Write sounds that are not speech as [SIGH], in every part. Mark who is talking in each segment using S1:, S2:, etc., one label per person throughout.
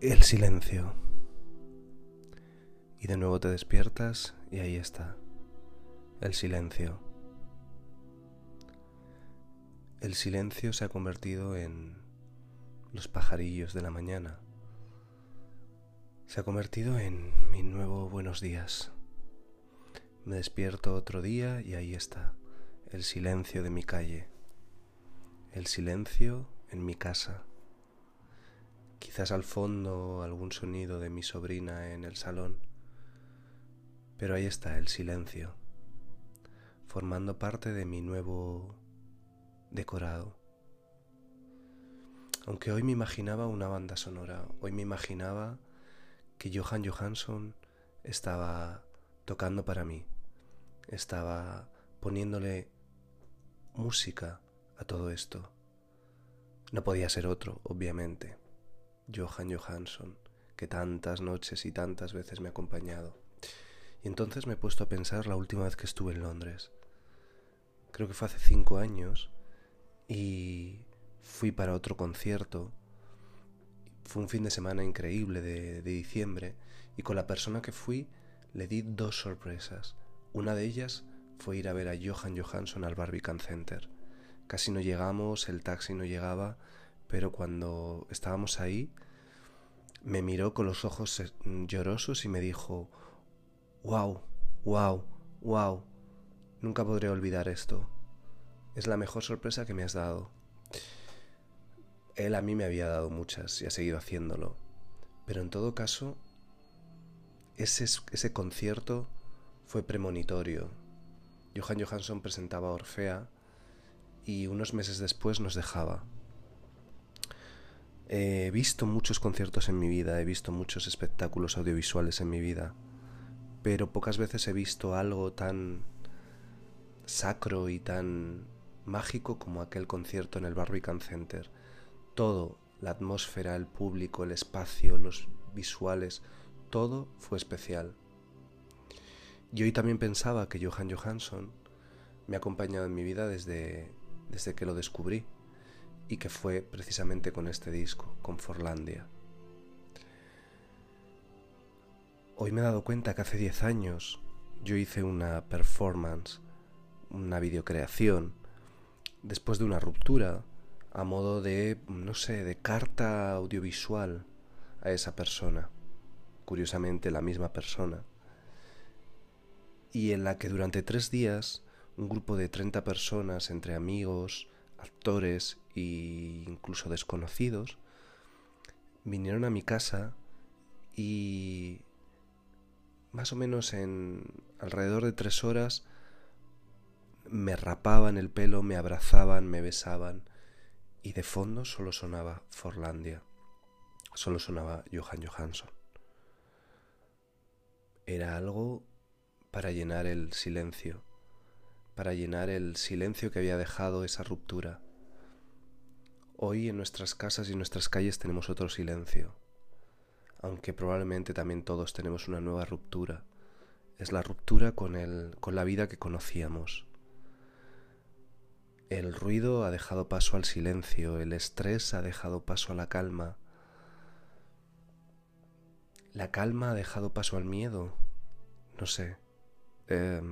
S1: El silencio. Y de nuevo te despiertas y ahí está. El silencio. El silencio se ha convertido en los pajarillos de la mañana. Se ha convertido en mi nuevo buenos días. Me despierto otro día y ahí está, el silencio de mi calle, el silencio en mi casa quizás al fondo algún sonido de mi sobrina en el salón, pero ahí está el silencio, formando parte de mi nuevo decorado. Aunque hoy me imaginaba una banda sonora, hoy me imaginaba que Johan Johansson estaba tocando para mí, estaba poniéndole música a todo esto. No podía ser otro, obviamente. Johan Johansson, que tantas noches y tantas veces me ha acompañado. Y entonces me he puesto a pensar la última vez que estuve en Londres. Creo que fue hace cinco años y fui para otro concierto. Fue un fin de semana increíble de, diciembre y con la persona que fui le di dos sorpresas. Una de ellas fue ir a ver a Johan Johansson al Barbican Center. Casi no llegamos, el taxi no llegaba pero cuando estábamos ahí, me miró con los ojos eh, llorosos y me dijo, wow, wow, wow, nunca podré olvidar esto. Es la mejor sorpresa que me has dado. Él a mí me había dado muchas y ha seguido haciéndolo. Pero en todo caso, ese, ese concierto fue premonitorio. Johan Johansson presentaba a Orfea y unos meses después nos dejaba. He visto muchos conciertos en mi vida, he visto muchos espectáculos audiovisuales en mi vida, pero pocas veces he visto algo tan sacro y tan mágico como aquel concierto en el Barbican Center. Todo, la atmósfera, el público, el espacio, los visuales, todo fue especial. Y hoy también pensaba que Johan Johansson me ha acompañado en mi vida desde, desde que lo descubrí y que fue precisamente con este disco, con Forlandia. Hoy me he dado cuenta que hace 10 años yo hice una performance, una videocreación, después de una ruptura, a modo de, no sé, de carta audiovisual a esa persona, curiosamente la misma persona, y en la que durante tres días un grupo de 30 personas, entre amigos, actores e incluso desconocidos vinieron a mi casa y más o menos en alrededor de tres horas me rapaban el pelo, me abrazaban, me besaban y de fondo solo sonaba Forlandia, solo sonaba Johan Johansson. Era algo para llenar el silencio para llenar el silencio que había dejado esa ruptura. Hoy en nuestras casas y nuestras calles tenemos otro silencio, aunque probablemente también todos tenemos una nueva ruptura. Es la ruptura con, el, con la vida que conocíamos. El ruido ha dejado paso al silencio, el estrés ha dejado paso a la calma. La calma ha dejado paso al miedo. No sé. Eh,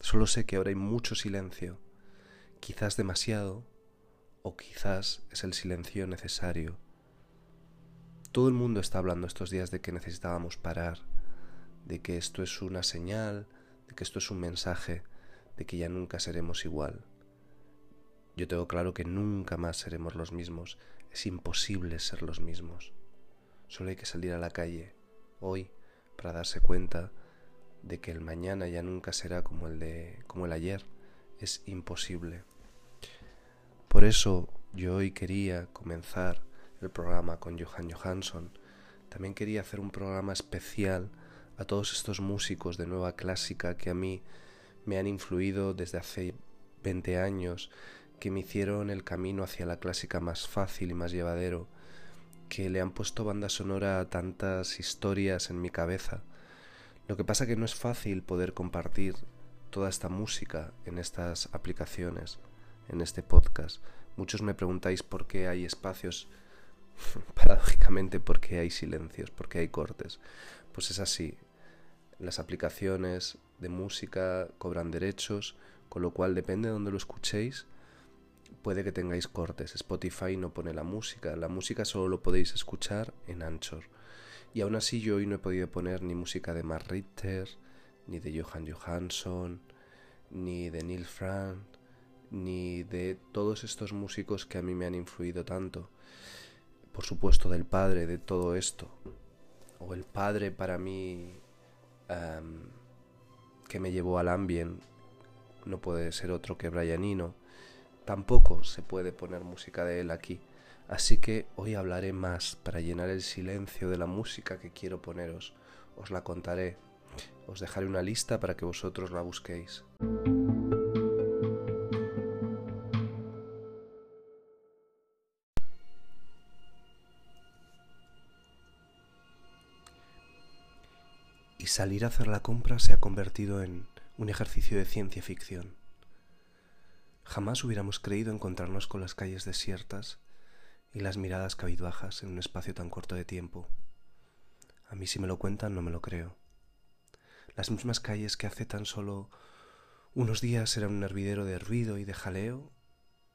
S1: Solo sé que ahora hay mucho silencio, quizás demasiado, o quizás es el silencio necesario. Todo el mundo está hablando estos días de que necesitábamos parar, de que esto es una señal, de que esto es un mensaje, de que ya nunca seremos igual. Yo tengo claro que nunca más seremos los mismos, es imposible ser los mismos. Solo hay que salir a la calle, hoy, para darse cuenta de que el mañana ya nunca será como el de como el ayer es imposible. Por eso yo hoy quería comenzar el programa con Johan Johansson. También quería hacer un programa especial a todos estos músicos de nueva clásica que a mí me han influido desde hace 20 años, que me hicieron el camino hacia la clásica más fácil y más llevadero, que le han puesto banda sonora a tantas historias en mi cabeza lo que pasa que no es fácil poder compartir toda esta música en estas aplicaciones, en este podcast. Muchos me preguntáis por qué hay espacios [LAUGHS] paradójicamente, porque hay silencios, porque hay cortes. Pues es así. Las aplicaciones de música cobran derechos, con lo cual depende de donde lo escuchéis, puede que tengáis cortes. Spotify no pone la música, la música solo lo podéis escuchar en Anchor. Y aún así yo hoy no he podido poner ni música de Mark Richter, ni de Johan Johansson, ni de Neil Frank, ni de todos estos músicos que a mí me han influido tanto. Por supuesto del padre de todo esto. O el padre para mí que me llevó al ambient no puede ser otro que Brian Eno. Tampoco se puede poner música de él aquí. Así que hoy hablaré más para llenar el silencio de la música que quiero poneros. Os la contaré. Os dejaré una lista para que vosotros la busquéis. Y salir a hacer la compra se ha convertido en un ejercicio de ciencia ficción. Jamás hubiéramos creído encontrarnos con las calles desiertas y las miradas cabizbajas en un espacio tan corto de tiempo. A mí si me lo cuentan no me lo creo. Las mismas calles que hace tan solo unos días eran un hervidero de ruido y de jaleo,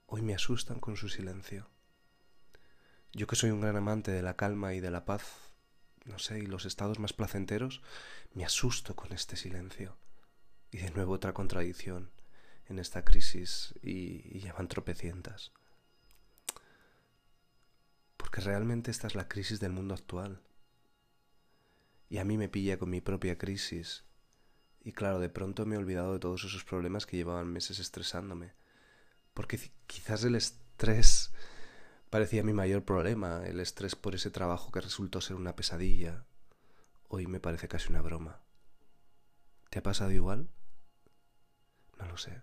S1: hoy me asustan con su silencio. Yo que soy un gran amante de la calma y de la paz, no sé, y los estados más placenteros, me asusto con este silencio. Y de nuevo otra contradicción en esta crisis y, y ya van tropecientas. Porque realmente esta es la crisis del mundo actual. Y a mí me pilla con mi propia crisis. Y claro, de pronto me he olvidado de todos esos problemas que llevaban meses estresándome. Porque quizás el estrés parecía mi mayor problema, el estrés por ese trabajo que resultó ser una pesadilla. Hoy me parece casi una broma. ¿Te ha pasado igual? No lo sé.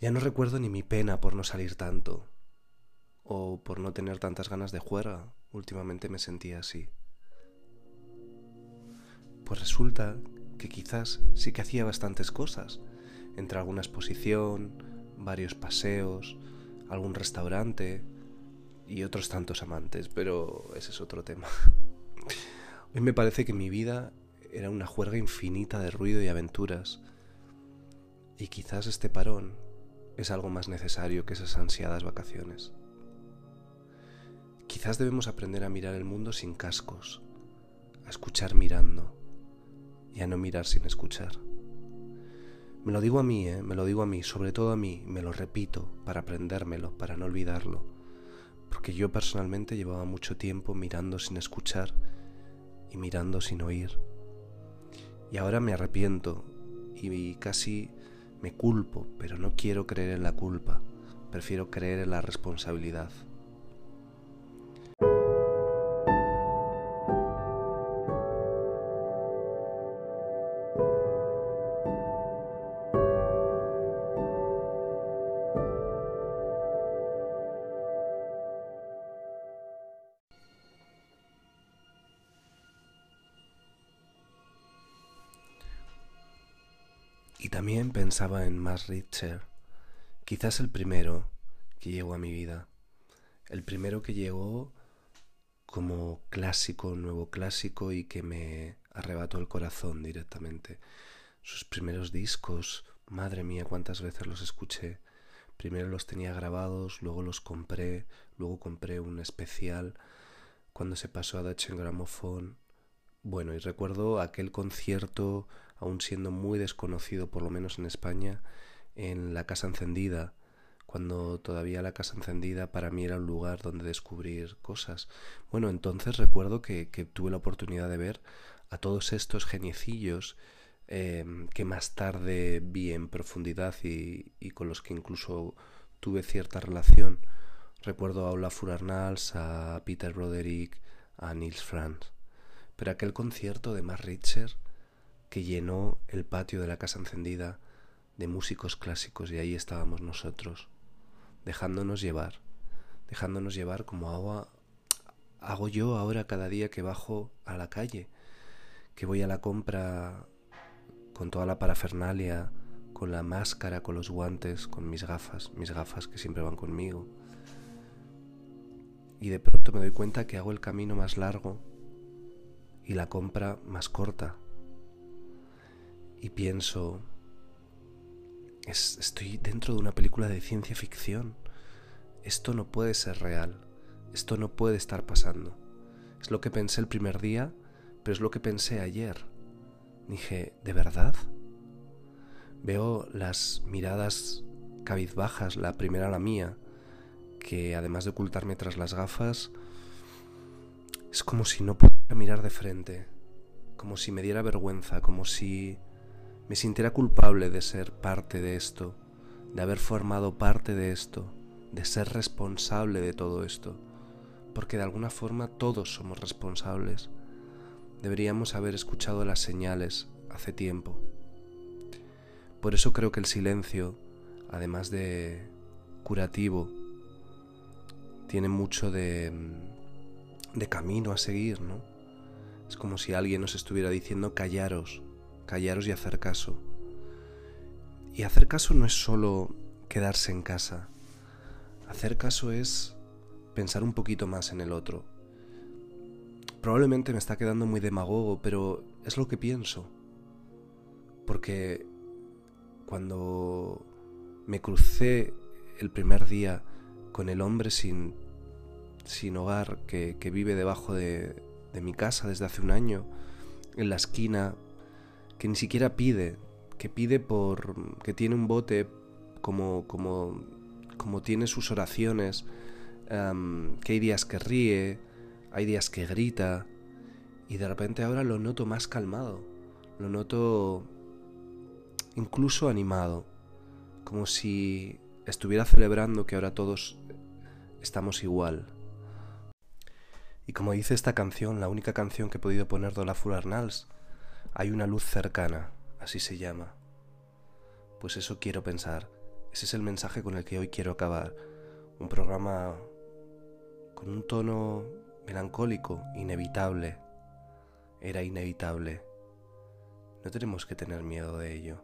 S1: Ya no recuerdo ni mi pena por no salir tanto, o por no tener tantas ganas de juerga. Últimamente me sentía así. Pues resulta que quizás sí que hacía bastantes cosas, entre alguna exposición, varios paseos, algún restaurante y otros tantos amantes, pero ese es otro tema. [LAUGHS] Hoy me parece que mi vida era una juerga infinita de ruido y aventuras, y quizás este parón es algo más necesario que esas ansiadas vacaciones. Quizás debemos aprender a mirar el mundo sin cascos, a escuchar mirando y a no mirar sin escuchar. Me lo digo a mí, ¿eh? me lo digo a mí, sobre todo a mí, me lo repito para aprendérmelo, para no olvidarlo, porque yo personalmente llevaba mucho tiempo mirando sin escuchar y mirando sin oír. Y ahora me arrepiento y casi me culpo, pero no quiero creer en la culpa, prefiero creer en la responsabilidad. También pensaba en Max Richter, quizás el primero que llegó a mi vida, el primero que llegó como clásico, nuevo clásico y que me arrebató el corazón directamente. Sus primeros discos, madre mía, cuántas veces los escuché. Primero los tenía grabados, luego los compré, luego compré un especial cuando se pasó a Dutch Gramophone. Bueno, y recuerdo aquel concierto aún siendo muy desconocido, por lo menos en España, en la Casa Encendida, cuando todavía la Casa Encendida para mí era un lugar donde descubrir cosas. Bueno, entonces recuerdo que, tuve la oportunidad de ver a todos estos geniecillos em, que más tarde vi en profundidad y, con los que incluso tuve cierta relación. Recuerdo a Ola Furarnals, a Peter Broderick, a Nils Franz. Pero aquel concierto de Matt Richter que llenó el patio de la casa encendida de músicos clásicos y ahí estábamos nosotros, dejándonos llevar, dejándonos llevar como agua hago yo ahora cada día que bajo a la calle, que voy a la compra con toda la parafernalia, con la máscara, con los guantes, con mis gafas, mis gafas que siempre van conmigo. y de pronto me doy cuenta que hago el camino más largo y la compra más corta. Y pienso, estoy dentro de una película de ciencia ficción. Esto no puede ser real. Esto no puede estar pasando. Es lo que pensé el primer día, pero es lo que pensé ayer. Dije, ¿de verdad? Veo las miradas cabizbajas, la primera la mía, que además de ocultarme tras las gafas, es como si no pudiera mirar de frente, como si me diera vergüenza, como si me sintiera culpable de ser parte de esto, de haber formado parte de esto, de ser responsable de todo esto, porque de alguna forma todos somos responsables. Deberíamos haber escuchado las señales hace tiempo. Por eso creo que el silencio, además de curativo, tiene mucho de, de camino a seguir, ¿no? Es como si alguien nos estuviera diciendo callaros, callaros y hacer caso. Y hacer caso no es solo quedarse en casa. Hacer caso es pensar un poquito más en el otro. Probablemente me está quedando muy demagogo, pero es lo que pienso. Porque cuando me crucé el primer día con el hombre sin, hogar que, vive debajo de, de mi casa desde hace un año, en la esquina, que ni siquiera pide, que pide por. que tiene un bote como. como. como tiene sus oraciones, que hay días que ríe, hay días que grita, y de repente ahora lo noto más calmado, lo noto incluso animado, como si estuviera celebrando que ahora todos estamos igual. Y como dice esta canción, la única canción que he podido poner de Olafur Arnals, hay una luz cercana, así se llama. Pues eso quiero pensar. Ese es el mensaje con el que hoy quiero acabar. Un programa con un tono melancólico, inevitable. Era inevitable. No tenemos que tener miedo de ello.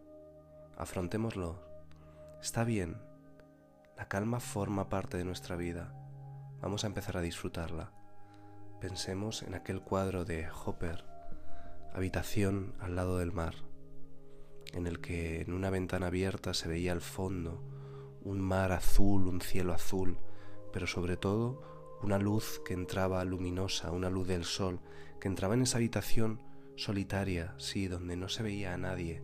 S1: Afrontémoslo. Está bien. La calma forma parte de nuestra vida. Vamos a empezar a disfrutarla. Pensemos en aquel cuadro de Hopper, Habitación al lado del mar, en el que en una ventana abierta se veía al fondo un mar azul, un cielo azul, pero sobre todo una luz que entraba luminosa, una luz del sol, que entraba en esa habitación solitaria, sí, donde no se veía a nadie,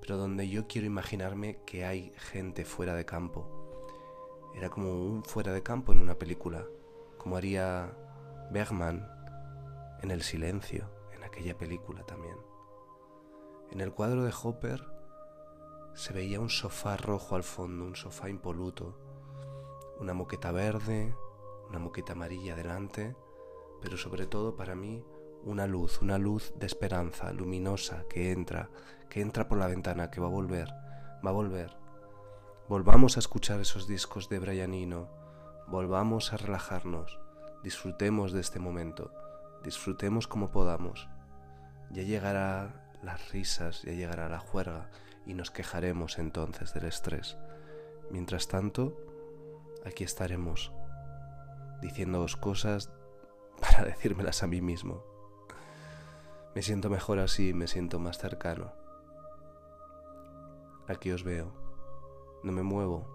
S1: pero donde yo quiero imaginarme que hay gente fuera de campo. Era como un fuera de campo en una película, como haría Bergman en El silencio, en aquella película también. En el cuadro de Hopper se veía un sofá rojo al fondo, un sofá impoluto, una moqueta verde, una moqueta amarilla delante, pero sobre todo para mí una luz, una luz de esperanza, luminosa, que entra, que entra por la ventana, que va a volver, va a volver. Volvamos a escuchar esos discos de Brian Eno, volvamos a relajarnos, disfrutemos de este momento, disfrutemos como podamos. Ya llegará las risas, ya llegará la juerga y nos quejaremos entonces del estrés. Mientras tanto, aquí estaremos diciéndoos cosas [LAUGHS] para decírmelas a mí mismo. Me siento mejor así, me siento más cercano. Aquí os veo. No me muevo.